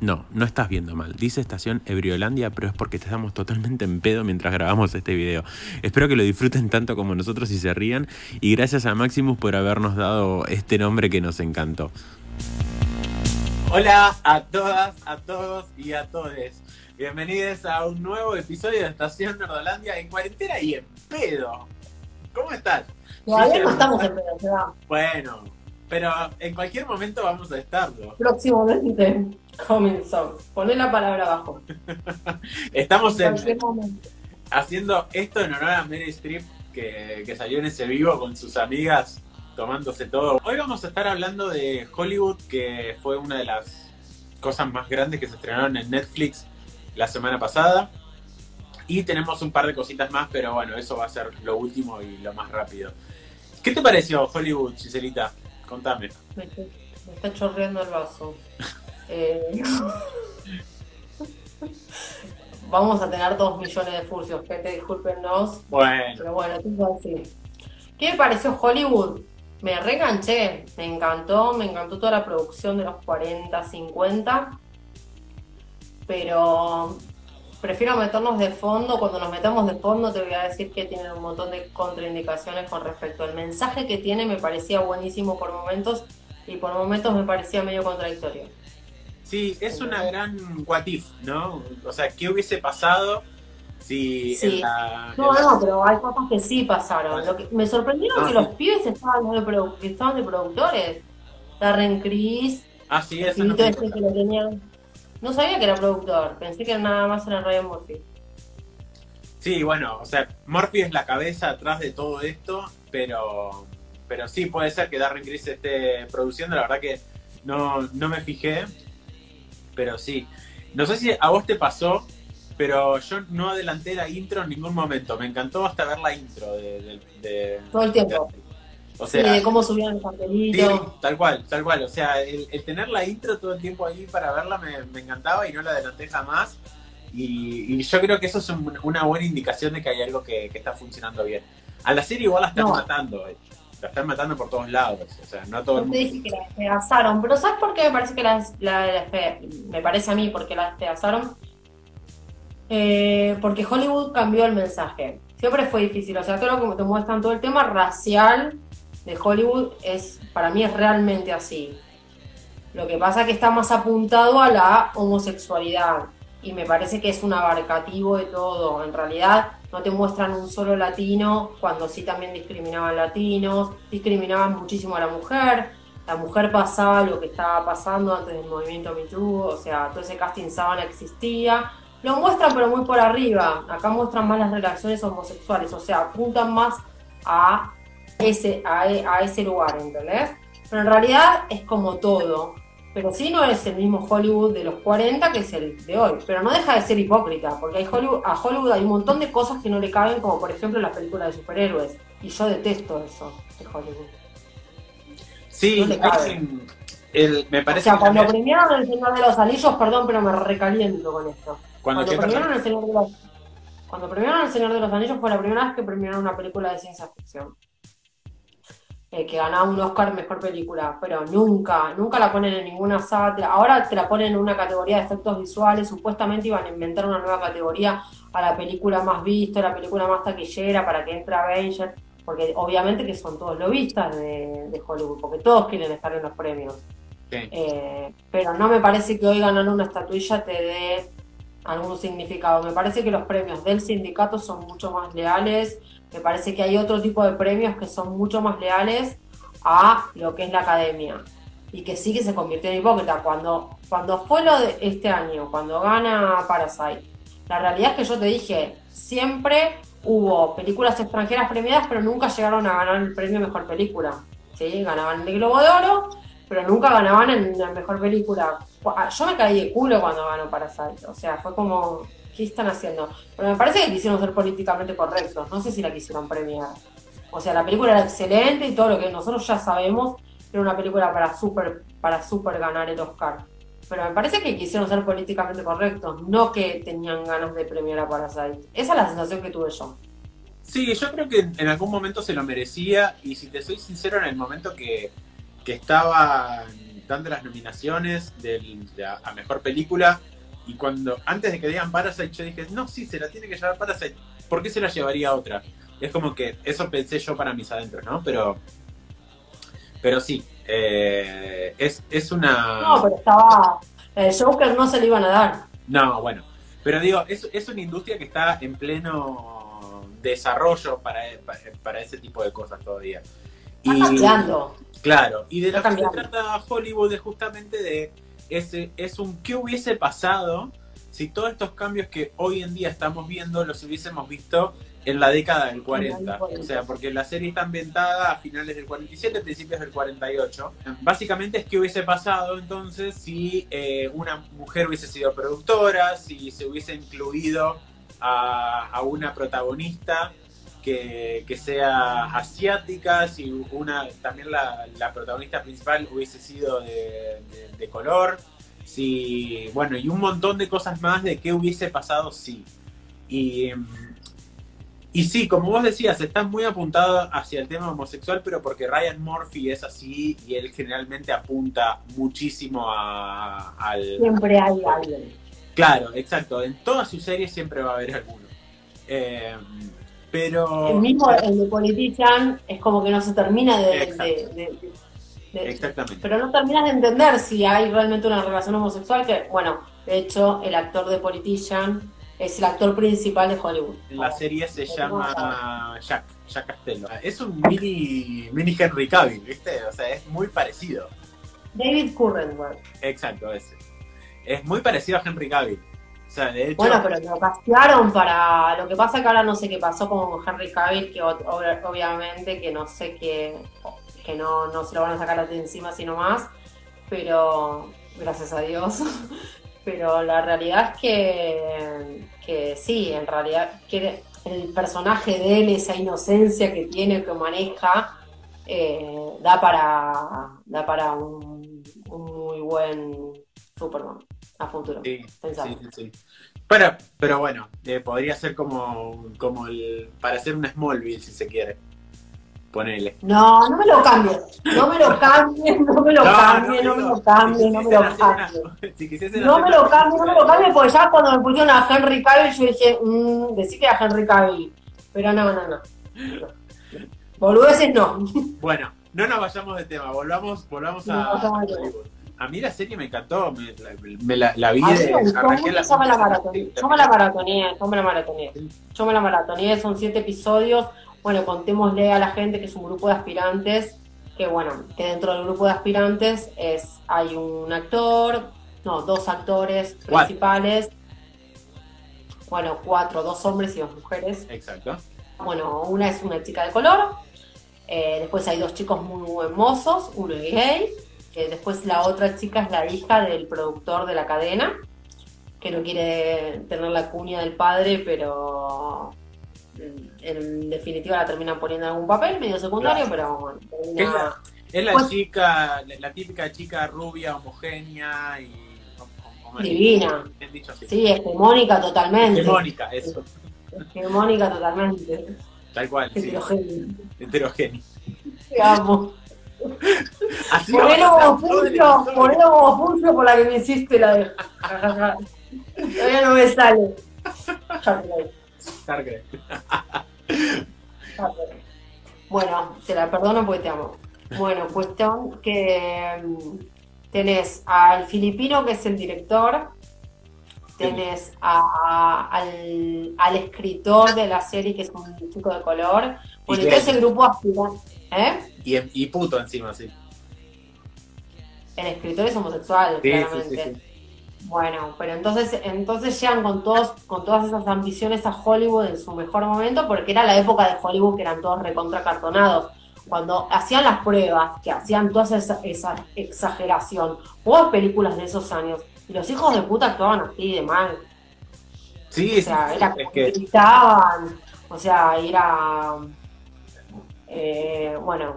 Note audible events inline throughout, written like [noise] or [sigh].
No, no estás viendo mal. Dice estación Ebriolandia, pero es porque estamos totalmente en pedo mientras grabamos este video. Espero que lo disfruten tanto como nosotros y se rían. Y gracias a Maximus por habernos dado este nombre que nos encantó. Hola a todas, a todos y a todes. Bienvenidos a un nuevo episodio de Estación Nerdolandia en cuarentena y en pedo. ¿Cómo estás? Todavía no estamos en pedo, Bueno, pero en cualquier momento vamos a estarlo. Próximamente. [laughs] Coming soon. Poné la palabra abajo. [laughs] Estamos en, haciendo esto en honor a Mary Streep, que, que salió en ese vivo con sus amigas tomándose todo. Hoy vamos a estar hablando de Hollywood, que fue una de las cosas más grandes que se estrenaron en Netflix la semana pasada. Y tenemos un par de cositas más, pero bueno, eso va a ser lo último y lo más rápido. ¿Qué te pareció Hollywood, Giselita? Contame. Me, está chorreando el vaso. [laughs] Eh, [laughs] vamos a tener dos millones de furcios, gente, discúlpenos. Bueno. Pero bueno, decir. ¿Qué me pareció Hollywood? Me reenganché, me encantó, me encantó toda la producción de los 40, 50. Pero prefiero meternos de fondo. Cuando nos metamos de fondo, te voy a decir que tienen un montón de contraindicaciones con respecto al mensaje que tiene. Me parecía buenísimo por momentos y por momentos me parecía medio contradictorio. Sí, es una gran what if, ¿no? O sea, ¿qué hubiese pasado si sí. No, no, pero hay cosas que sí pasaron. Lo que, me sorprendió que los pibes estaban de, estaban de productores. Darren Criss. Ah, sí, eso no, este que lo tenían. no sabía que era productor, pensé que nada más era Ryan Murphy. Sí, bueno, o sea, Murphy es la cabeza atrás de todo esto, pero pero sí puede ser que Darren Criss esté produciendo, la verdad que no, no me fijé, pero sí. No sé si a vos te pasó, pero yo no adelanté la intro en ningún momento. Me encantó hasta ver la intro de... Todo el tiempo. o sea, de cómo subían el papelito. tal cual, tal cual. O sea, el, tener la intro todo el tiempo ahí para verla me, encantaba y no la adelanté jamás. Y, yo creo que eso es una buena indicación de que hay algo que, está funcionando bien. A la serie igual la están matando. La están matando por todos lados. O sea, no todo el mundo. que la despedazaron, pero ¿sabes por qué me parece que la, la, me parece a mí porque la despedazaron? Eh, porque Hollywood cambió el mensaje. Siempre fue difícil, o sea, todo lo que te muestran, todo el tema racial de Hollywood es, para mí es realmente así. Lo que pasa es que está más apuntado a la homosexualidad y me parece que es un abarcativo de todo. En realidad, no te muestran un solo latino, cuando sí también discriminaban latinos, discriminaban muchísimo a la mujer, la mujer pasaba lo que estaba pasando antes del movimiento MeToo, o sea, todo ese casting sábana existía. Lo muestran pero muy por arriba, acá muestran más las relaciones homosexuales, o sea, apuntan más a ese, a, a ese lugar, ¿entendés? Pero en realidad es como todo, pero sí no es el mismo Hollywood de los 40 que es el de hoy. Pero no deja de ser hipócrita, porque hay Hollywood, a Hollywood hay un montón de cosas que no le caben, como por ejemplo las películas de superhéroes. Y yo detesto eso de Hollywood. Sí, me parece. O sea, cuando premiaron El Señor de los Anillos, perdón, pero me recaliento con esto. Cuando, premiaron el Señor de los cuando premiaron El Señor de los Anillos fue la primera vez que premiaron una película de ciencia ficción. Eh, que ganaba un Oscar mejor película, pero nunca, nunca la ponen en ninguna saga. Ahora te la ponen en una categoría de efectos visuales. Supuestamente iban a inventar una nueva categoría a la película más vista, a la película más taquillera para que entre Avenger, porque obviamente que son todos lobistas de, de Hollywood, porque todos quieren estar en los premios. Eh, pero no me parece que hoy ganar una estatuilla te dé algún significado. Me parece que los premios del sindicato son mucho más leales me parece que hay otro tipo de premios que son mucho más leales a lo que es la academia y que sí que se convirtió en hipócrita. Cuando, cuando fue lo de este año, cuando gana Parasite, la realidad es que yo te dije, siempre hubo películas extranjeras premiadas, pero nunca llegaron a ganar el premio Mejor Película. ¿sí? Ganaban el Globo de Oro, pero nunca ganaban en la Mejor Película. Yo me caí de culo cuando ganó Parasite, o sea, fue como ¿qué están haciendo? Pero me parece que quisieron ser políticamente correctos, no sé si la quisieron premiar. O sea, la película era excelente y todo lo que nosotros ya sabemos era una película para super, para super ganar el Oscar. Pero me parece que quisieron ser políticamente correctos, no que tenían ganas de premiar a Parasite. Esa es la sensación que tuve yo. Sí, yo creo que en algún momento se lo merecía y si te soy sincero, en el momento que, que estaban dando las nominaciones a mejor película. Y cuando, antes de que digan Parasite, yo dije, no, sí, se la tiene que llevar Parasite. ¿Por qué se la llevaría otra? Es como que eso pensé yo para mis adentros, ¿no? Pero, pero sí, eh, es, es una... No, pero estaba... El Joker no se le iban a dar. No, bueno. Pero digo, es, es una industria que está en pleno desarrollo para, para, ese tipo de cosas todavía. Está y, cambiando. Claro, y de lo que se trata Hollywood es justamente de es un qué hubiese pasado si todos estos cambios que hoy en día estamos viendo los hubiésemos visto en la década del 40. O sea, porque la serie está ambientada a finales del 47, principios del 48. Básicamente es qué hubiese pasado entonces si eh, una mujer hubiese sido productora, si se hubiese incluido a, una protagonista que, sea asiática, si una también la, protagonista principal hubiese sido de, color, si, bueno, y un montón de cosas más de qué hubiese pasado si. Y, y sí, como vos decías, está muy apuntado hacia el tema homosexual, pero porque Ryan Murphy es así y él generalmente apunta muchísimo a, al... Siempre hay alguien. Claro, exacto. En todas sus series siempre va a haber alguno. Eh, pero... El mismo el de Politician es como que no se termina de, Exactamente. Pero no terminas de entender si hay realmente una relación homosexual, que, bueno, de hecho, el actor de Politician es el actor principal de Hollywood. La serie se llama Jack, Jack Castello. Es un mini, mini Henry Cavill, ¿viste? O sea, es muy parecido. David Currenwell. Exacto, ese. Es muy parecido a Henry Cavill. Bueno, pero lo castearon para. Lo que pasa que ahora no sé qué pasó con Henry Cavill, que obviamente que no sé qué. que no, no se lo van a sacar de encima sino más. Pero gracias a Dios. [laughs] pero la realidad es que, sí, en realidad que el personaje de él, esa inocencia que tiene, que maneja, eh, da para da para un, muy buen Superman a futuro. Sí, sí, sí. Pero, pero bueno, eh, podría ser como, como el, para hacer un Smallville si se quiere. Ponele. No, no me lo cambies. No me lo cambies, no me lo [laughs] cambies, no, me lo cambies, [laughs] no me lo cambies. No me lo [laughs] cambies, no me lo cambies, porque ya cuando me pusieron a Henry Cavill yo dije, mmm, decí que era Henry Cavill. Pero no, no, no. Boludeces no. Bueno, no nos vayamos de tema, volvamos, volvamos a, a mí la serie me encantó, me, la, la, vi de arranqué la Yo me la maratoné, yo me la maratoné, yo me la maratoné. Yo me la maratoné, son siete episodios bueno, contémosle a la gente que es un grupo de aspirantes, que bueno, que dentro del grupo de aspirantes es hay un actor, no, dos actores principales, bueno, cuatro, dos hombres y dos mujeres. Exacto. Bueno, una es una chica de color, eh, después hay dos chicos muy hermosos, uno es gay, que después la otra chica es la hija del productor de la cadena, que no quiere tener la cuña del padre, pero en definitiva la terminan poniendo en algún papel medio secundario, pero bueno. Es la, pues chica, la, típica chica rubia, homogénea y. Divina. Sí, hegemónica totalmente. Hegemónica, eso. Hegemónica totalmente. Tal cual. Heterogénea. Sí. Heterogénea. Te amo. Así ponelo como funcio, ponelo funcio por la que me hiciste la de. Todavía no me sale. Bueno, te la perdono porque te amo. Bueno, cuestión que mm, tenés al filipino que es el director, tenés al, escritor de la serie que es un chico de color, bueno, y es el grupo aspirante. ¿Eh? Y, puto encima, sí. El escritor es homosexual, claramente. Bueno, pero entonces, entonces llegan con todos, con todas esas ambiciones a Hollywood en su mejor momento, porque era la época de Hollywood que eran todos recontracartonados. Cuando hacían las pruebas, que hacían toda esa, exageración, o películas de esos años, y los hijos de puta actuaban así de mal. Sí, o sea, era es que... gritaban, o sea, era eh, bueno,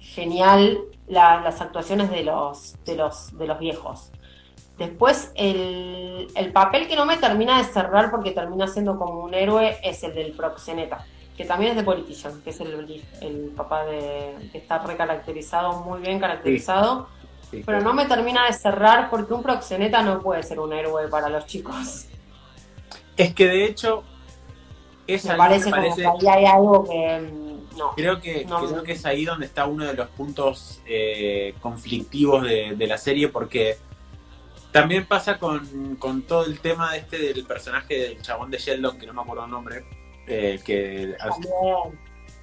genial las actuaciones de los, de los, de los viejos. Después, el, papel que no me termina de cerrar porque termina siendo como un héroe es el del proxeneta, que también es de Politician, que es el, el papá de. que está recaracterizado, muy bien caracterizado. pero no me termina de cerrar porque un proxeneta no puede ser un héroe para los chicos. Es que de hecho, es me parece, como que ahí hay algo que no. Creo que, creo que es ahí donde está uno de los puntos eh, conflictivos de, la serie porque también pasa con, todo el tema este del personaje del chabón de Sheldon, que no me acuerdo el nombre, eh, que,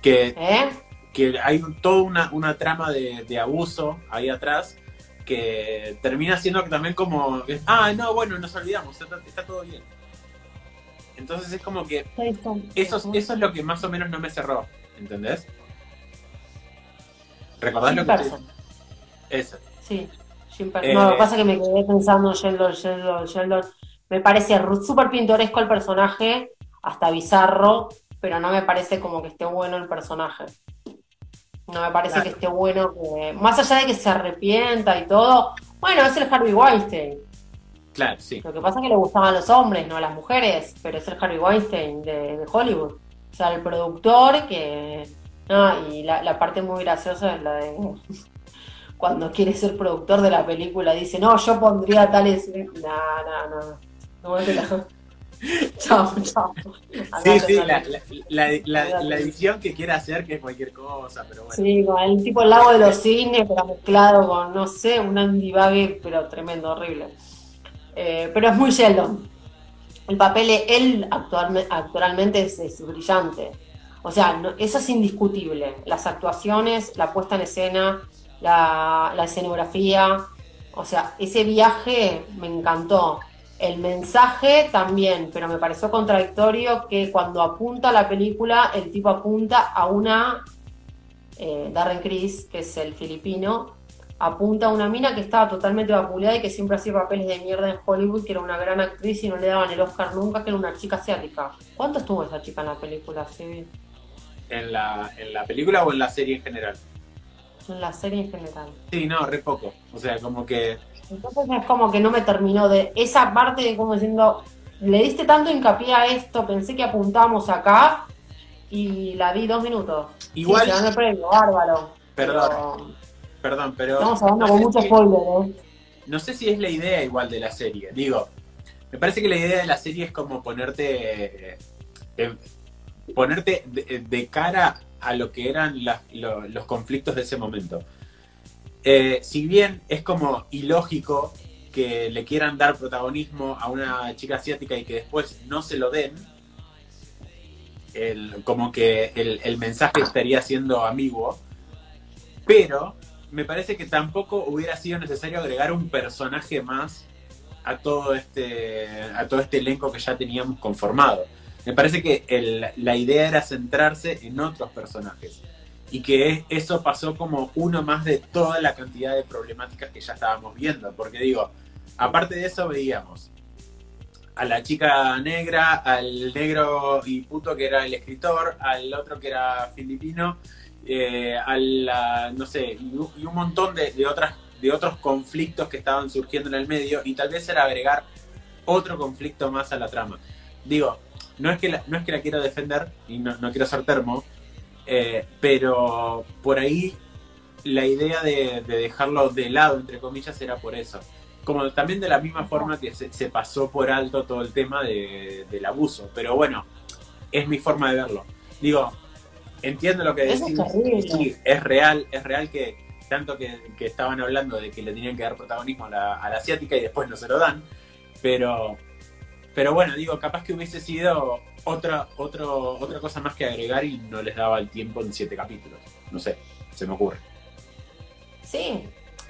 que, ¿Eh? que hay toda una, una trama de, abuso ahí atrás que termina siendo también como, ah, no, bueno, nos olvidamos, está, todo bien. Entonces es como que eso, eso es lo que más o menos no me cerró, ¿entendés? ¿Recordás lo que Eso. Sí. Eh, no, lo que pasa es que me quedé pensando en Sheldon, Sheldon, Sheldon. Me parece súper pintoresco el personaje, hasta bizarro, pero no me parece como que esté bueno el personaje. No me parece que esté bueno que. Más allá de que se arrepienta y todo. Bueno, es el Harvey Weinstein. Claro, sí. Lo que pasa es que le gustaban los hombres, no las mujeres, pero es el Harvey Weinstein de, Hollywood. O sea, el productor que. No, y la, la parte muy graciosa es la de [laughs] cuando quiere ser productor de la película, dice, no, yo pondría tales... No, no, no. No [laughs] Chao, chao. Sí, sí, la, la, la, edición que quiere hacer, que es cualquier cosa, pero bueno. Sí, con el tipo el lago de los cines, pero mezclado con, no sé, un Andy Bague, pero tremendo, horrible. Eh, pero es muy Sheldon. El papel, él actualmente es, brillante. O sea, eso es indiscutible. Las actuaciones, la puesta en escena, la, escenografía, o sea, ese viaje me encantó. El mensaje también, pero me pareció contradictorio que cuando apunta la película, el tipo apunta a una, eh, Darren Criss, que es el filipino, apunta a una mina que estaba totalmente vapuleada y que siempre hacía papeles de mierda en Hollywood, que era una gran actriz y no le daban el Oscar nunca, que era una chica asiática. ¿Cuánto estuvo esa chica en la película? ¿En la, ¿En la película o en la serie en general? en la serie en general. Sí, no, re poco. O sea, como que. Entonces es como que no me terminó de. Esa parte de como diciendo. Le diste tanto hincapié a esto, pensé que apuntamos acá y la vi dos minutos. Igual. Sí, se el premio, bárbaro. Perdón. Perdón, pero. Estamos hablando con mucho spoiler, ¿eh? No sé si es la idea igual de la serie. Digo, me parece que la idea de la serie es como ponerte. Eh, ponerte de, cara a lo que eran los conflictos de ese momento. Eh, si bien es como ilógico que le quieran dar protagonismo a una chica asiática y que después no se lo den, como que el, mensaje estaría siendo ambiguo, pero me parece que tampoco hubiera sido necesario agregar un personaje más a todo este, a todo este elenco que ya teníamos conformado. Me parece que la idea era centrarse en otros personajes y que eso pasó como uno más de toda la cantidad de problemáticas que ya estábamos viendo. Porque digo, aparte de eso veíamos a la chica negra, al negro y puto que era el escritor, al otro que era filipino, eh, no sé, y, un montón de, otras, de otros conflictos que estaban surgiendo en el medio y tal vez era agregar otro conflicto más a la trama. Digo, no es que la, no es que la quiero defender y no, quiero ser termo, eh, pero por ahí la idea de, dejarlo de lado, entre comillas, era por eso. Como también de la misma forma que se, pasó por alto todo el tema del abuso. Pero bueno, es mi forma de verlo. Digo, entiendo lo que decís. Es, es real, es real que tanto que, estaban hablando de que le tenían que dar protagonismo a la, a la asiática y después no se lo dan. Pero pero bueno, digo, capaz que hubiese sido otra, otro, otra cosa más que agregar y no les daba el tiempo en siete capítulos. No sé, se me ocurre. Sí,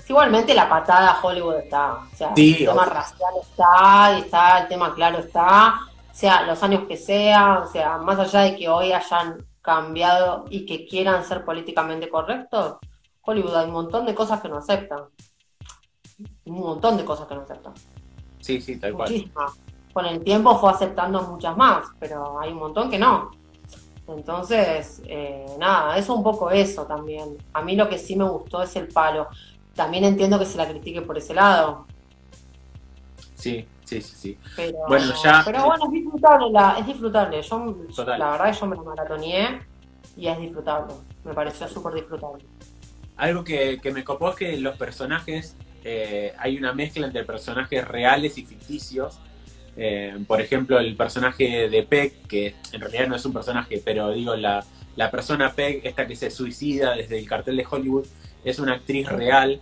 igualmente la patada a Hollywood está. O sea, el tema racial está, está, el tema claro está. O sea, los años que sea, o sea, más allá de que hoy hayan cambiado y que quieran ser políticamente correctos, Hollywood hay un montón de cosas que no aceptan. Un montón de cosas que no aceptan. Sí, sí, tal cual con el tiempo fue aceptando muchas más, pero hay un montón que no. Entonces, eh, nada, es un poco eso también. A mí lo que sí me gustó es el palo. También entiendo que se la critique por ese lado. Sí, sí, sí, sí. Pero bueno, ya... pero bueno es disfrutable. La, es disfrutable. Yo, la verdad, yo me la maratoneé y es disfrutable. Me pareció súper disfrutable. Algo que, que me copó es que los personajes eh, hay una mezcla entre personajes reales y ficticios. Eh, por ejemplo, el personaje de Peg, que en realidad no es un personaje, pero digo, la, la persona Peg, esta que se suicida desde el cartel de Hollywood, es una actriz real.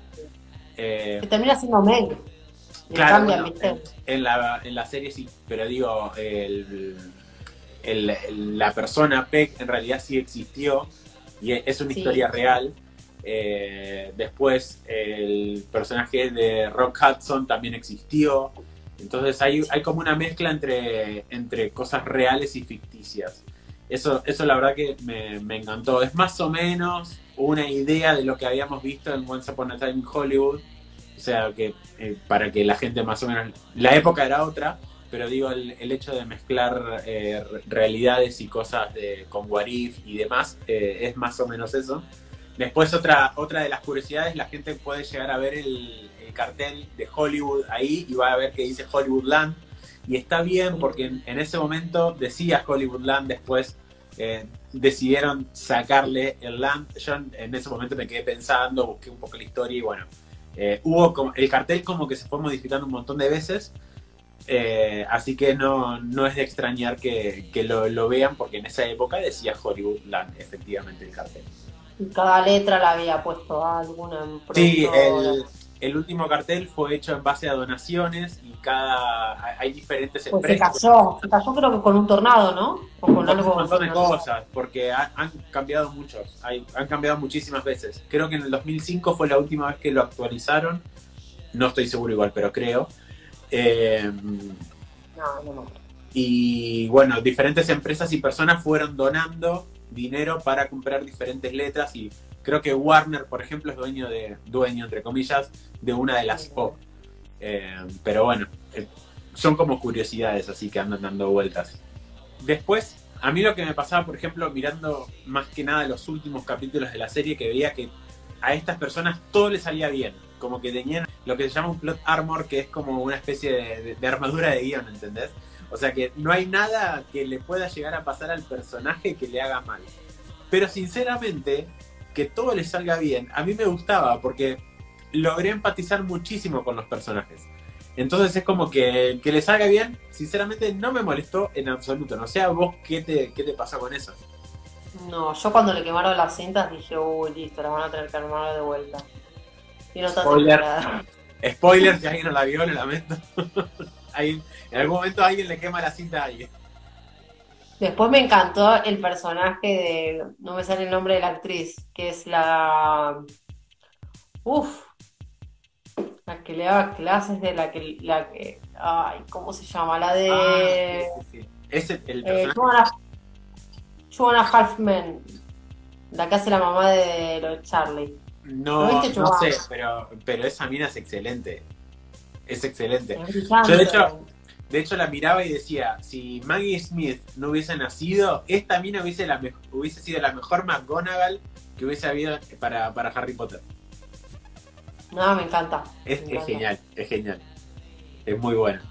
Eh, que termina siendo Meg. Claro, en, la, en la serie sí, pero digo, el, la persona Peg en realidad sí existió y es una historia real. Eh, después el personaje de Rock Hudson también existió. Entonces hay, hay como una mezcla entre, entre cosas reales y ficticias. Eso, eso la verdad que me, me encantó. Es más o menos una idea de lo que habíamos visto en Once Upon a Time in Hollywood. O sea, que eh, para que la gente más o menos... La época era otra, pero digo, el, hecho de mezclar eh, realidades y cosas de, con Warif y demás eh, es más o menos eso. Después otra, otra de las curiosidades, la gente puede llegar a ver el, cartel de Hollywood ahí y va a ver que dice Hollywoodland. Y está bien porque en, ese momento decía Hollywoodland, después eh, decidieron sacarle el land. Yo en, ese momento me quedé pensando, busqué un poco la historia y bueno, hubo como, el cartel como que se fue modificando un montón de veces eh, así que no, no, es de extrañar que, lo, vean, porque en esa época decía Hollywoodland efectivamente el cartel. Cada letra la había puesto alguna. Sí, el, último cartel fue hecho en base a donaciones y cada. Hay diferentes pues empresas. Se cayó, se cayó creo que con un tornado, ¿no? O con algo. Un montón de cosas, porque han, cambiado muchos, han cambiado muchísimas veces. Creo que en el 2005 fue la última vez que lo actualizaron. No estoy seguro igual, pero creo. Eh, y bueno, diferentes empresas y personas fueron donando dinero para comprar diferentes letras y creo que Warner, por ejemplo, es dueño de, dueño entre comillas, de una de las pop. Eh, pero bueno, eh, son como curiosidades así que andan dando vueltas. Después, a mí lo que me pasaba, por ejemplo, mirando más que nada los últimos capítulos de la serie, que veía que a estas personas todo les salía bien como que tenían lo que se llama un plot armor, que es como una especie de, armadura de guion, ¿entendés? O sea que no hay nada que le pueda llegar a pasar al personaje que le haga mal. Pero sinceramente, que todo le salga bien, a mí me gustaba porque logré empatizar muchísimo con los personajes. Entonces es como que que le salga bien, sinceramente no me molestó en absoluto. No sé a vos qué te, qué te pasa con eso. No, yo cuando le quemaron las cintas dije, uy, listo, las van a tener que armar de vuelta. Spoiler. Spoiler, si alguien no la vio, le lamento. [laughs] en algún momento alguien le quema la cinta a alguien. Después me encantó el personaje de. No me sale el nombre de la actriz, que es la. Uf. La que le daba clases de la que. La que ay, ¿cómo se llama? La de. Ah, es el eh, personaje. Joanna, Halfman. La que hace la mamá de de Charlie. No, no sé, pero, pero esa mina es excelente. Es excelente. Yo de hecho, de hecho la miraba y decía, si Maggie Smith no hubiese nacido, esta mina hubiese, la hubiese sido la mejor McGonagall que hubiese habido para, para Harry Potter. No, me encanta. Es, genial, es genial. Es muy bueno.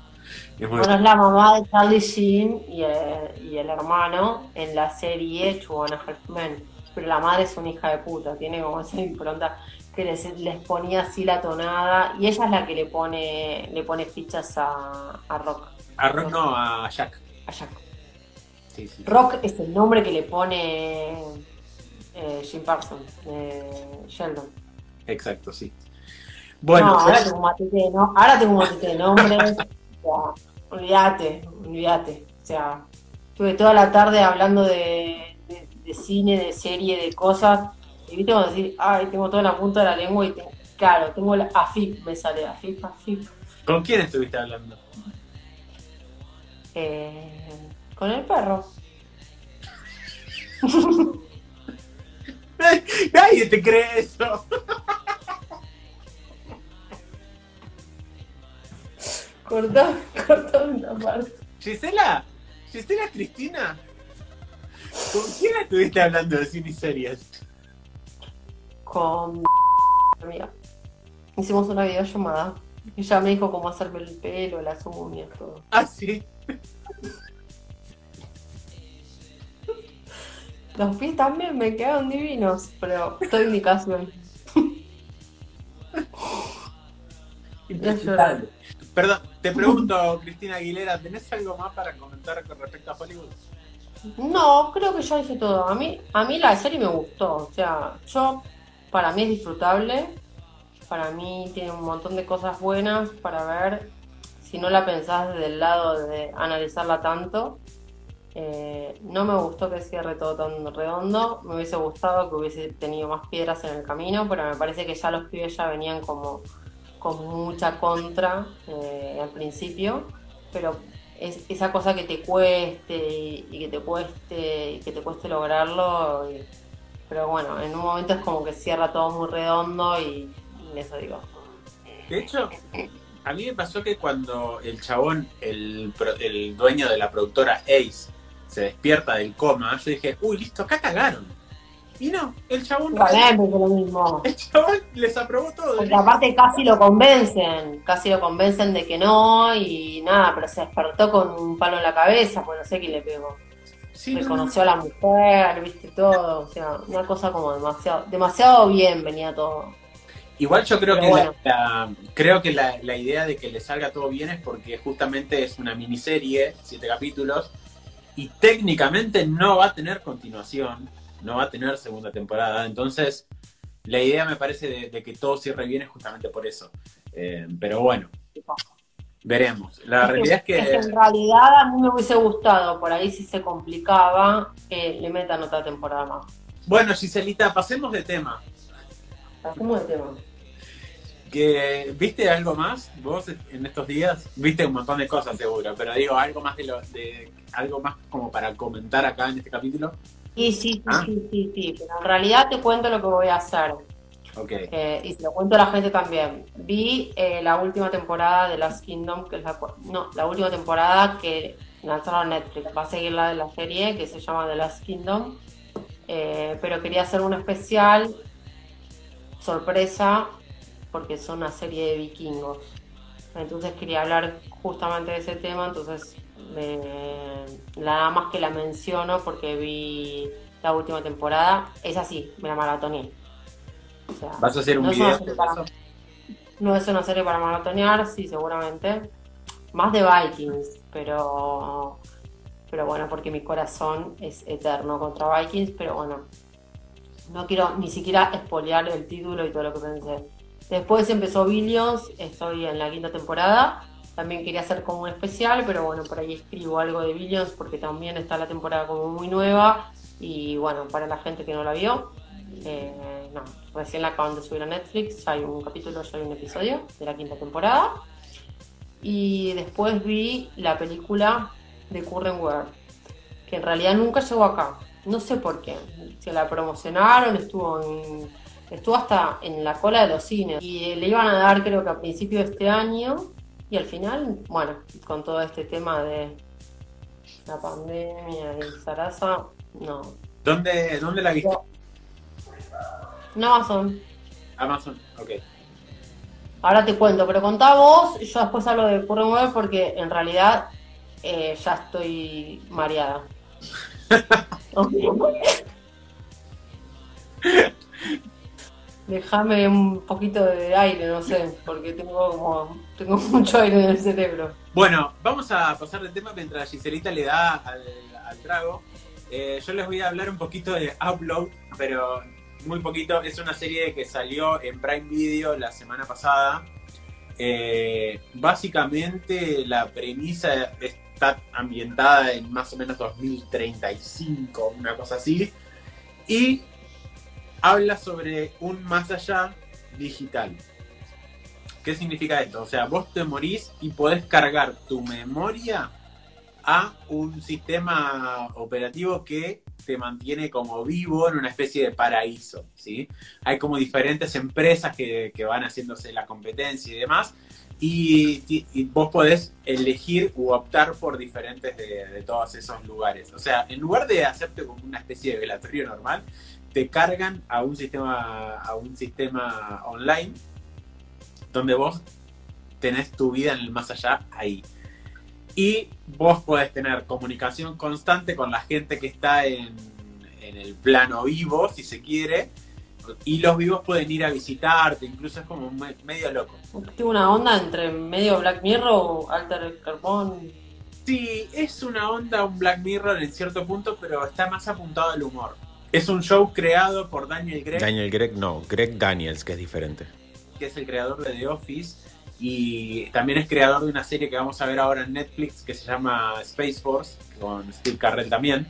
Es bueno, es la mamá de Charlie Sheen y el, y el hermano en la serie Chuana Halfman pero la madre es una hija de puta, tiene como esa impronta que les, ponía así la tonada y ella es la que le pone le pone fichas a, a Rock. A Rock, no, a Jack. A Jack. Rock es el nombre que le pone eh, Jim Parsons, eh, Sheldon. Exacto, sí. Bueno, ahora, tengo un matete, ¿no? ahora tengo un matete de nombres. olvídate, olvídate. O sea, estuve toda la tarde hablando de de cine, de serie, de cosas. Y viste cuando decir, ay, tengo toda la punta de la lengua y claro, tengo la AFIP, me sale AFIP, AFIP. ¿Con quién estuviste hablando? Eh, con el perro. [laughs] Nadie te cree eso. cortá, cortá una parte. Gisela, Gisela Cristina. ¿Con quién estuviste hablando de cine y series? Con amiga. Hicimos una videollamada. Y ya me dijo cómo hacerme el pelo, las uñas, todo. Ah, sí. [laughs] Los pies también me quedaron divinos, pero estoy en mi casa. [laughs] Perdón, te pregunto, Cristina Aguilera, ¿tenés algo más para comentar con respecto a Hollywood? No, creo que ya dije todo. A mí, a mí la serie me gustó. O sea, yo, para mí es disfrutable. Para mí tiene un montón de cosas buenas para ver. Si no la pensás desde el lado de analizarla tanto. Eh, no me gustó que cierre todo tan redondo. Me hubiese gustado que hubiese tenido más piedras en el camino, pero me parece que ya los pibes ya venían como con mucha contra eh, al principio. Pero es esa cosa que te cueste y, que te cueste que te cueste lograrlo. Pero bueno, en un momento es como que cierra todo muy redondo y, eso digo. De hecho, a mí me pasó que cuando el chabón, el, el dueño de la productora Ace, se despierta del coma, yo dije, uy, listo, acá cagaron. Y no, el chabón. lo mismo. El chabón les aprobó todo. Porque aparte casi lo convencen, casi lo convencen de que no y nada, pero se despertó con un palo en la cabeza, pues no sé quién le pegó. Sí, Reconoció a la mujer, viste todo, o sea, una cosa como demasiado, demasiado bien venía todo. Igual yo creo que la, creo que la, la idea de que le salga todo bien es porque justamente es una miniserie, siete capítulos, y técnicamente no va a tener continuación no va a tener segunda temporada. Entonces, la idea me parece de, que todo cierre bien es justamente por eso. Eh, pero bueno, veremos. La realidad es que... en realidad a mí me hubiese gustado, por ahí si se complicaba, que le metan otra temporada más. Bueno, Giselita, pasemos de tema. Pasemos de tema. Que, ¿Viste algo más vos en estos días? Viste un montón de cosas seguro, pero digo, algo más de, lo, de algo más como para comentar acá en este capítulo. Sí, sí, ah. sí, sí, sí, pero en realidad te cuento lo que voy a hacer. Okay. Eh, y se lo cuento a la gente también. Vi eh, la última temporada de Last Kingdom, que es la, no, la última temporada que lanzaron Netflix. Va a seguir la de la serie que se llama The Last Kingdom. Eh, pero quería hacer un especial sorpresa porque es una serie de vikingos. Entonces quería hablar justamente de ese tema, entonces nada más que la menciono porque vi la última temporada. Es así, me la ¿Vas a hacer un no video? no es una serie para maratonear, sí, seguramente. Más de Vikings, pero pero bueno, porque mi corazón es eterno contra Vikings, pero bueno, no quiero ni siquiera espolear el título y todo lo que pensé. Después empezó Billions, estoy en la quinta temporada también quería hacer como un especial, pero bueno, por ahí escribo algo de Billions porque también está la temporada como muy nueva. Y bueno, para la gente que no la vio, eh, no, recién la acaban de subir a Netflix, ya hay un capítulo, ya hay un episodio de la quinta temporada. Y después vi la película de Curren World, que en realidad nunca llegó acá. No sé por qué. Se la promocionaron, estuvo estuvo hasta en la cola de los cines. Y le iban a dar creo que a principio de este año y al final, bueno, con todo este tema de la pandemia y Sarasa, no. ¿Dónde, dónde la viste? En Amazon. Amazon, ok. Ahora te cuento, pero contá vos, yo después hablo de Curren porque en realidad eh, ya estoy mareada. [laughs] Déjame un poquito de aire, no sé, porque tengo como tengo [laughs] mucho aire en el cerebro. Bueno, vamos a pasar de tema mientras Giselita le da al, trago. Eh, yo les voy a hablar un poquito de Upload, pero muy poquito. Es una serie que salió en Prime Video la semana pasada. Eh, básicamente la premisa está ambientada en más o menos 2035, una cosa así. Y habla sobre un más allá digital. ¿Qué significa esto? O sea, vos te morís y podés cargar tu memoria a un sistema operativo que te mantiene como vivo en una especie de paraíso, ¿sí? Hay como diferentes empresas que, van haciéndose la competencia y demás, y, vos podés elegir u optar por diferentes de, de, todos esos lugares. O sea, en lugar de hacerte como una especie de velatorio normal, te cargan a un sistema, a un sistema online donde vos tenés tu vida en el más allá ahí. Y vos podés tener comunicación constante con la gente que está en, en el plano vivo, si se quiere, y los vivos pueden ir a visitarte, incluso es como medio loco. Tiene una onda entre medio Black Mirror o Alter Carbon. Sí, es una onda, un Black Mirror en cierto punto, pero está más apuntado al humor. Es un show creado por Daniel Gregg. Daniel Gregg, no, Greg Daniels, que es diferente. Que es el creador de The Office y también es creador de una serie que vamos a ver ahora en Netflix que se llama Space Force, con Steve Carrell también.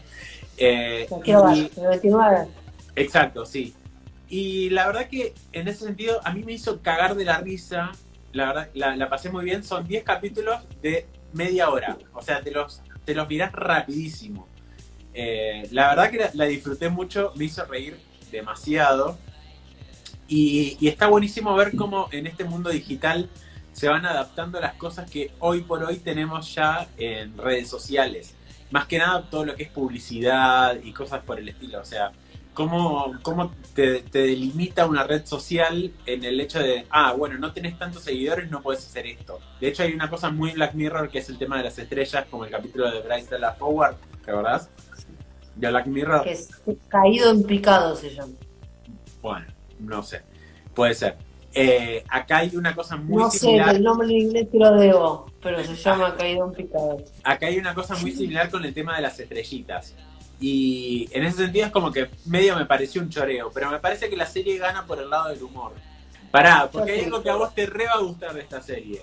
Eh, y, exacto, sí. Y la verdad que en ese sentido a mí me hizo cagar de la risa. La verdad, la, pasé muy bien. Son 10 capítulos de media hora. O sea, te los, te los mirás rapidísimo. Eh, la verdad que la, disfruté mucho, me hizo reír demasiado. Y, y, está buenísimo ver cómo en este mundo digital se van adaptando las cosas que hoy por hoy tenemos ya en redes sociales. Más que nada todo lo que es publicidad y cosas por el estilo. O sea, cómo, cómo te, delimita una red social en el hecho de, ah, bueno, no tenés tantos seguidores, no puedes hacer esto. De hecho, hay una cosa muy Black Mirror que es el tema de las estrellas, como el capítulo de Bryce de la Forward, ¿te acordás? De Black Mirror. Que es caído en picado se llama. Bueno, no sé. Puede ser. Eh, acá hay una cosa muy no similar. No sé, el nombre en inglés te lo debo, pero se llama Caído en Picado. Acá hay una cosa muy similar con el tema de las estrellitas. Y en ese sentido es como que medio me pareció un choreo, pero me parece que la serie gana por el lado del humor. Pará, porque hay algo que a vos te re va a gustar de esta serie.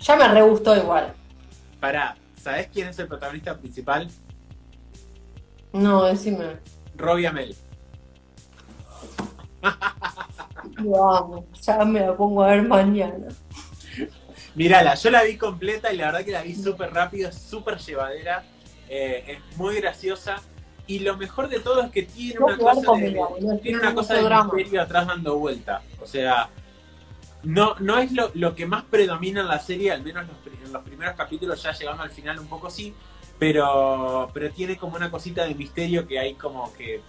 Ya me re gustó igual. Pará, ¿sabés quién es el protagonista principal? No, decime. Robbie [laughs] Vamos, ya me la pongo a ver mañana. Mírala, yo la vi completa y la verdad que la vi súper rápido, súper llevadera, eh, es muy graciosa. Y lo mejor de todo es que tiene una cosa de, tiene una cosa de misterio atrás dando vuelta. O sea, no, no es lo, lo, que más predomina en la serie, al menos en los primeros capítulos, ya llegando al final un poco sí, pero, pero tiene como una cosita de misterio que hay como que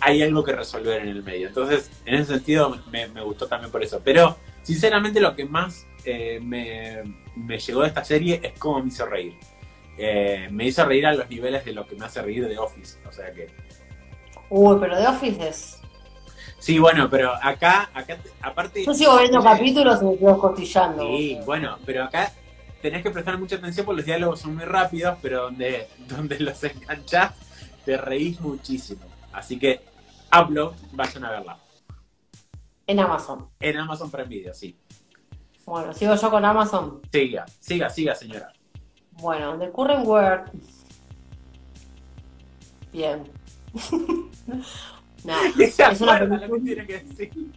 hay algo que resolver en el medio. Entonces, en ese sentido, me, gustó también por eso. Pero, sinceramente, lo que más eh, me, llegó de esta serie es cómo me hizo reír. Eh, me hizo reír a los niveles de lo que me hace reír de Office. O sea que. Uy, pero de Office es. Sí, bueno, pero acá, acá aparte. Yo sigo viendo capítulos y me quedo costillando. Sí, bueno, pero acá tenés que prestar mucha atención porque los diálogos son muy rápidos, pero donde, [laughs] donde los enganchás, te reís muchísimo. Así que Upload, vayan a verla. En Amazon. En Amazon Prime Video, sí. Bueno, sigo yo con Amazon. Siga, siga, siga, señora. Bueno, The Current Word. Bien. [laughs] no, es una [laughs] película... lo que tiene que decir.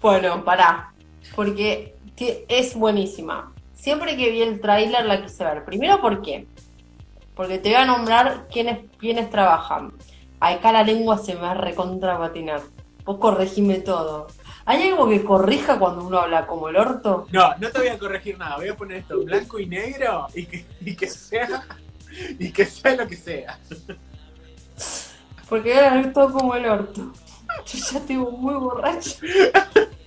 bueno, pará. Porque es buenísima. Siempre que vi el tráiler la quise ver. Primero, ¿por qué? Porque te voy a nombrar quiénes, quiénes trabajan. Acá la lengua se me va a recontra patinar. Vos corregime todo. ¿Hay algo que corrija cuando uno habla como el orto? No, no te voy a corregir nada. Voy a poner esto blanco y negro y que, y que sea y que sea lo que sea. Porque voy a hablar todo como el orto. Yo ya estoy muy borracho. [laughs]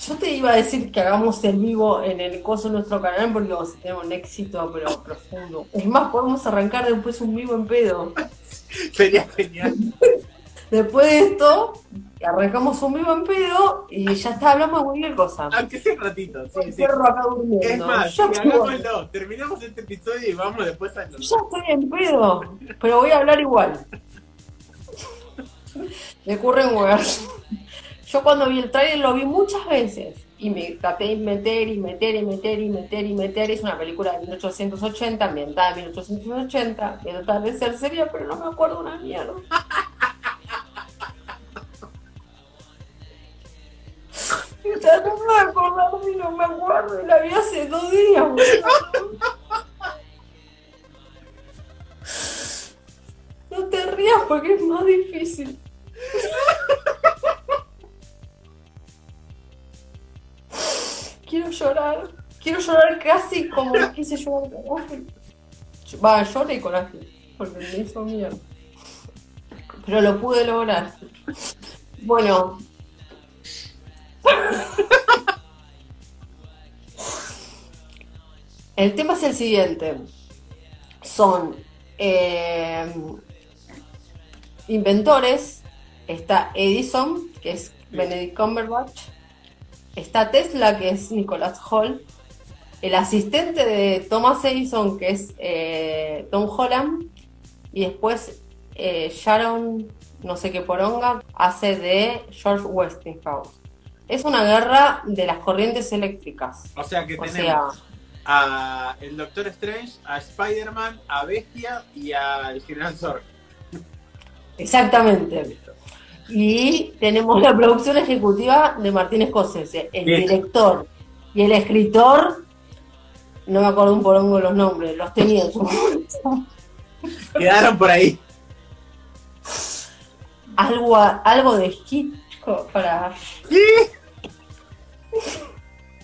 Yo te iba a decir que hagamos el vivo en el coso de nuestro canal porque vamos a tener un éxito pero profundo. Es más, podemos arrancar después un vivo en pedo. [laughs] Sería genial. Después de esto, arrancamos un vivo en pedo y ya está, hablamos de cualquier cosa. Aunque sea un ratito, sí, sí. acá durmiendo. Es más, hagámoslo, terminamos este episodio y vamos después a... Ya estoy en pedo, pero voy a hablar igual. [laughs] Me ocurren huevas. Yo cuando vi el trailer lo vi muchas veces y me traté de meter y meter y meter y meter y meter. Es una película de 1880, ambientada en 1880. Voy a tratar de ser seria, pero no me acuerdo una mierda. [laughs] Estoy tratando de y no me acuerdo. La vi hace dos días. [laughs] No te rías porque es más difícil. [laughs] quiero llorar. Quiero llorar casi como quise llorar con Ángel. Va, lloré con Ángel, porque me hizo miedo. Pero lo pude lograr. Bueno. El tema es el siguiente. Son eh, inventores está Edison, que es Benedict Cumberbatch, está Tesla, que es Nicholas Hall, el asistente de Thomas Edison, que es eh, Tom Holland, y después eh, Sharon, no sé qué poronga, hace de George Westinghouse. Es una guerra de las corrientes eléctricas. O sea que tenemos a el Doctor Strange, a Spider-Man, a Bestia y al General. Exactamente. Y tenemos la producción ejecutiva de Martín Scorsese, el director y el escritor, no me acuerdo un porongo los nombres, los tenía en su momento. Quedaron por ahí. Algo, algo de Hitchcock para...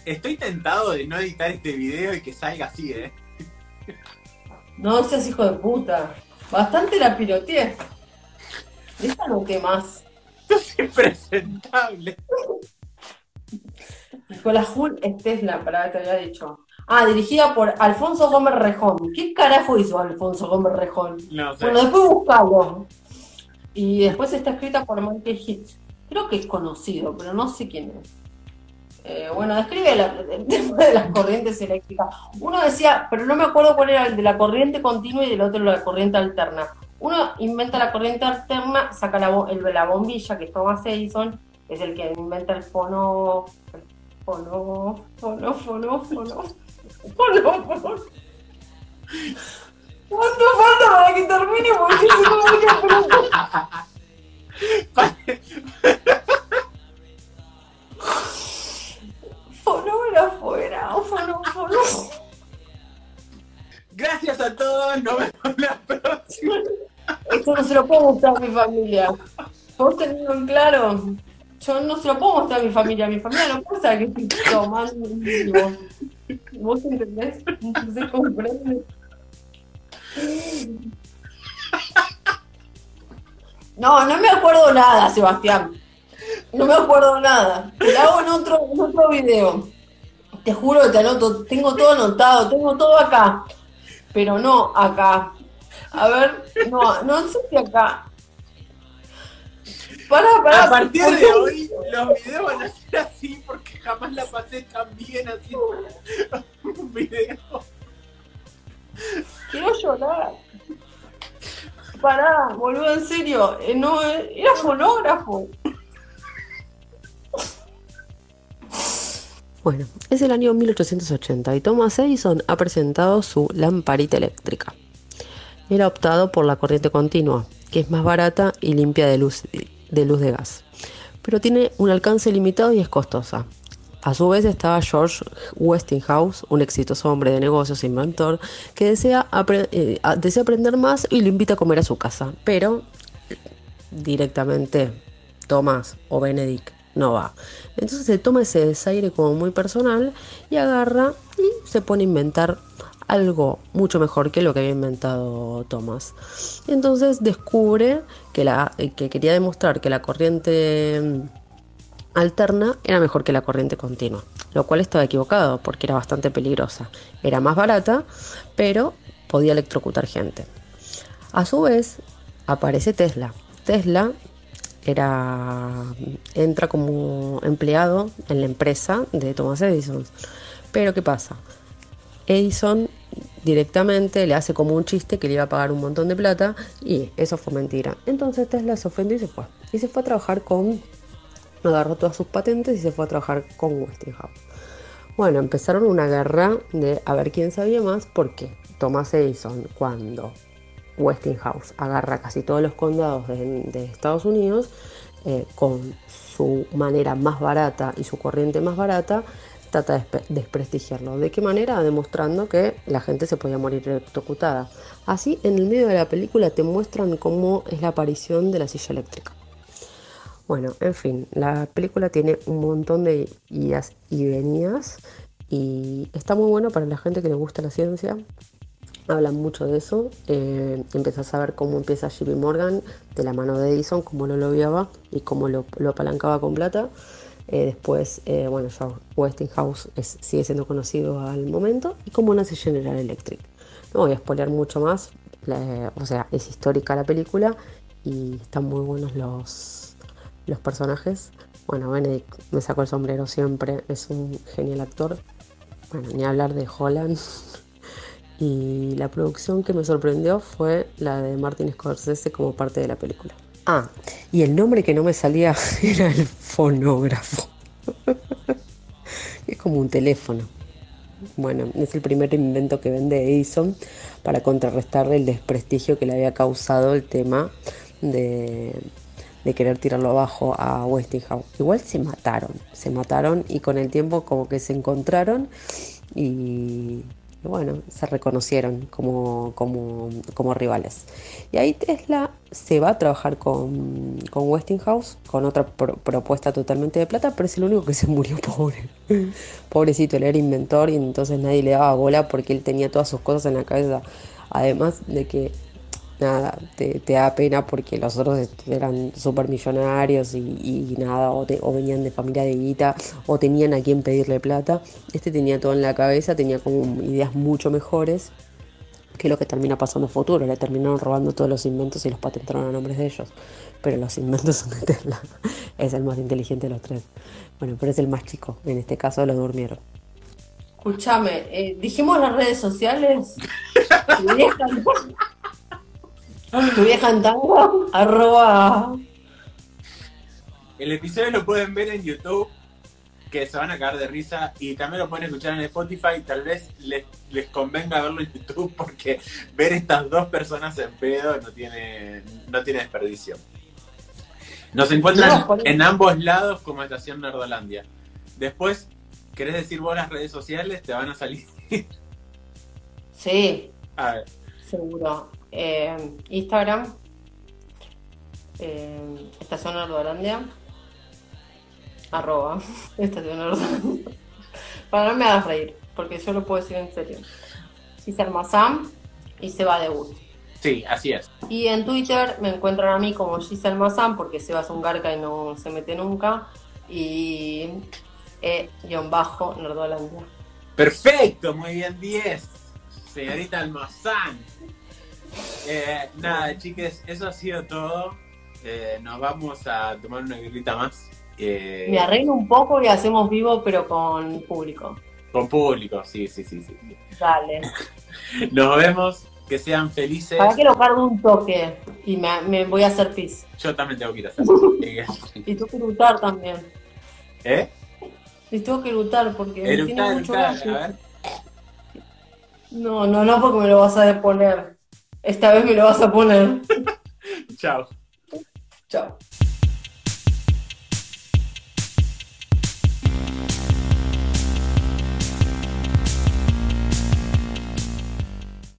Estoy tentado de no editar este video y que salga así, ¿eh? No seas hijo de puta. Bastante la piroteé. Déjalo que más. Es impresentable. Nicolás Hull es Tesla, para que te había dicho. Ah, dirigida por Alfonso Gómez Rejón. ¿Qué carajo hizo Alfonso Gómez Rejón? No sé. Bueno, después buscalo. Y después está escrita por Michael Hitch. Creo que es conocido, pero no sé quién es. Eh, bueno, describe el tema de las corrientes eléctricas. Uno decía, pero no me acuerdo cuál era el de la corriente continua y del otro la corriente alterna. Uno inventa la corriente alterna, saca la, el, la bombilla, que es Thomas Edison, es el que inventa el fono. Fono, fono, fono, fono. Fono, fono. ¿Cuánto falta para que termine? Porque si no voy a Fonógrafo era, fono. Gracias a todos, nos vemos la próxima. Esto no se lo puedo mostrar a mi familia. ¿Vos tenés en claro? Yo no se lo puedo mostrar a mi familia. Mi familia no puede que estoy tomando un vivo. ¿Vos entendés? Se comprende. No, no me acuerdo nada, Sebastián. No me acuerdo nada. Te lo hago en otro, en otro video. Te juro que te anoto. Tengo todo anotado, tengo todo acá. Pero no acá. A ver, no, no sé si acá. Para, para. A partir de hoy, los videos van a ser así porque jamás la pasé tan bien haciendo un video. Quiero llorar. Pará, boludo, en serio. Eh, no, eh, era fonógrafo. Bueno, es el año 1880 y Thomas Edison ha presentado su lamparita eléctrica. Ha optado por la corriente continua, que es más barata y limpia de luz de, luz de gas, pero tiene un alcance limitado y es costosa. A su vez estaba George Westinghouse, un exitoso hombre de negocios e inventor, que desea, eh, desea aprender más y lo invita a comer a su casa, pero directamente Thomas o Benedict no va. Entonces se toma ese desaire como muy personal y agarra y se pone a inventar algo mucho mejor que lo que había inventado Thomas. Entonces descubre que, la, que quería demostrar que la corriente mm, alterna era mejor que la corriente continua, lo cual estaba equivocado porque era bastante peligrosa. Era más barata, pero podía electrocutar gente. A su vez, aparece Tesla. Tesla era entra como empleado en la empresa de Thomas Edison. Pero ¿qué pasa? Edison directamente le hace como un chiste que le iba a pagar un montón de plata y eso fue mentira. Entonces Tesla se ofendió y se fue. Y se fue a trabajar con... Agarró todas sus patentes y se fue a trabajar con Westinghouse. Bueno, empezaron una guerra de a ver quién sabía más porque Thomas Edison cuando Westinghouse agarra casi todos los condados de, Estados Unidos eh, con su manera más barata y su corriente más barata, trata de desprestigiarlo. ¿De qué manera? Demostrando que la gente se podía morir electrocutada. Así, en el medio de la película te muestran cómo es la aparición de la silla eléctrica. Bueno, en fin, la película tiene un montón de idas y venidas y está muy bueno para la gente que le gusta la ciencia, hablan mucho de eso. Eh, empiezas a ver cómo empieza JP Morgan de la mano de Edison, cómo lo lobiaba y cómo lo, apalancaba con plata. Eh, después, eh, bueno, Westinghouse sigue siendo conocido al momento y cómo nace General Electric. No voy a spoilear mucho más, o sea, es histórica la película y están muy buenos los, los personajes. Bueno, Benedict me sacó el sombrero siempre, es un genial actor. Bueno, ni hablar de Holland. [laughs] y la producción que me sorprendió fue la de Martin Scorsese como parte de la película. Ah, y el nombre que no me salía [laughs] era el fonógrafo. es como un teléfono. Bueno, es el primer invento que vende Edison para contrarrestar el desprestigio que le había causado el tema de, querer tirarlo abajo a Westinghouse. Igual se mataron, se mataron y con el tiempo como que se encontraron y, bueno, se reconocieron como, como, rivales. Y ahí Tesla se va a trabajar con, con Westinghouse, con otra propuesta totalmente de plata, pero es el único que se murió [laughs] pobre. Pobrecito, él era inventor y entonces nadie le daba bola porque él tenía todas sus cosas en la cabeza. Además de que nada, te, da pena porque los otros eran súper millonarios y, nada, o, o, venían de familia de guita, o tenían a quien pedirle plata. Este tenía todo en la cabeza, tenía como ideas mucho mejores que lo que termina pasando en futuro. Le terminaron robando todos los inventos y los patentaron a nombres de ellos. Pero los inventos son de Tesla. [laughs] Es el más inteligente de los tres. Bueno, pero es el más chico. En este caso lo durmieron. Escúchame, eh, dijimos las redes sociales. [laughs] Tu vieja en tango, arroba. El episodio lo pueden ver en YouTube, que se van a caer de risa, y también lo pueden escuchar en Spotify. Tal vez les, les convenga verlo en YouTube, porque ver estas dos personas en pedo no tiene, no tiene desperdicio. Nos encuentran en ambos lados como Estación Nerdolandia. Después, ¿querés decir vos las redes sociales? Te van a salir. Sí. [laughs] A ver. Seguro. Eh, Instagram, eh, Estación Ordolandia, arroba [laughs] Estación Ordolandia. Para no me hagas reír, porque yo lo puedo decir en serio. Giselle Mazam y se va de bus. Sí, así es. Y en Twitter me encuentran a mí como Giselle Mazam, porque se va a un garca y no se mete nunca. Y e-bajo Nerdolandia. Perfecto, muy bien, 10. Señorita Almazán. Eh, nada, chiques, eso ha sido todo. Eh, nos vamos a tomar una grita más. Eh, Me arreglo un poco y hacemos vivo, pero con público. Con público, sí, sí, sí. sí. Dale. [laughs] nos vemos, que sean felices. Para que lo cargo un toque y me, voy a hacer pis. Yo también tengo que ir a hacer [laughs] Y tú que lutar también. ¿Eh? Y tengo que lutar porque. tiene mucho a ver. No, no, no, porque me lo vas a deponer. Esta vez me lo vas a poner. [laughs] Chao. Chao.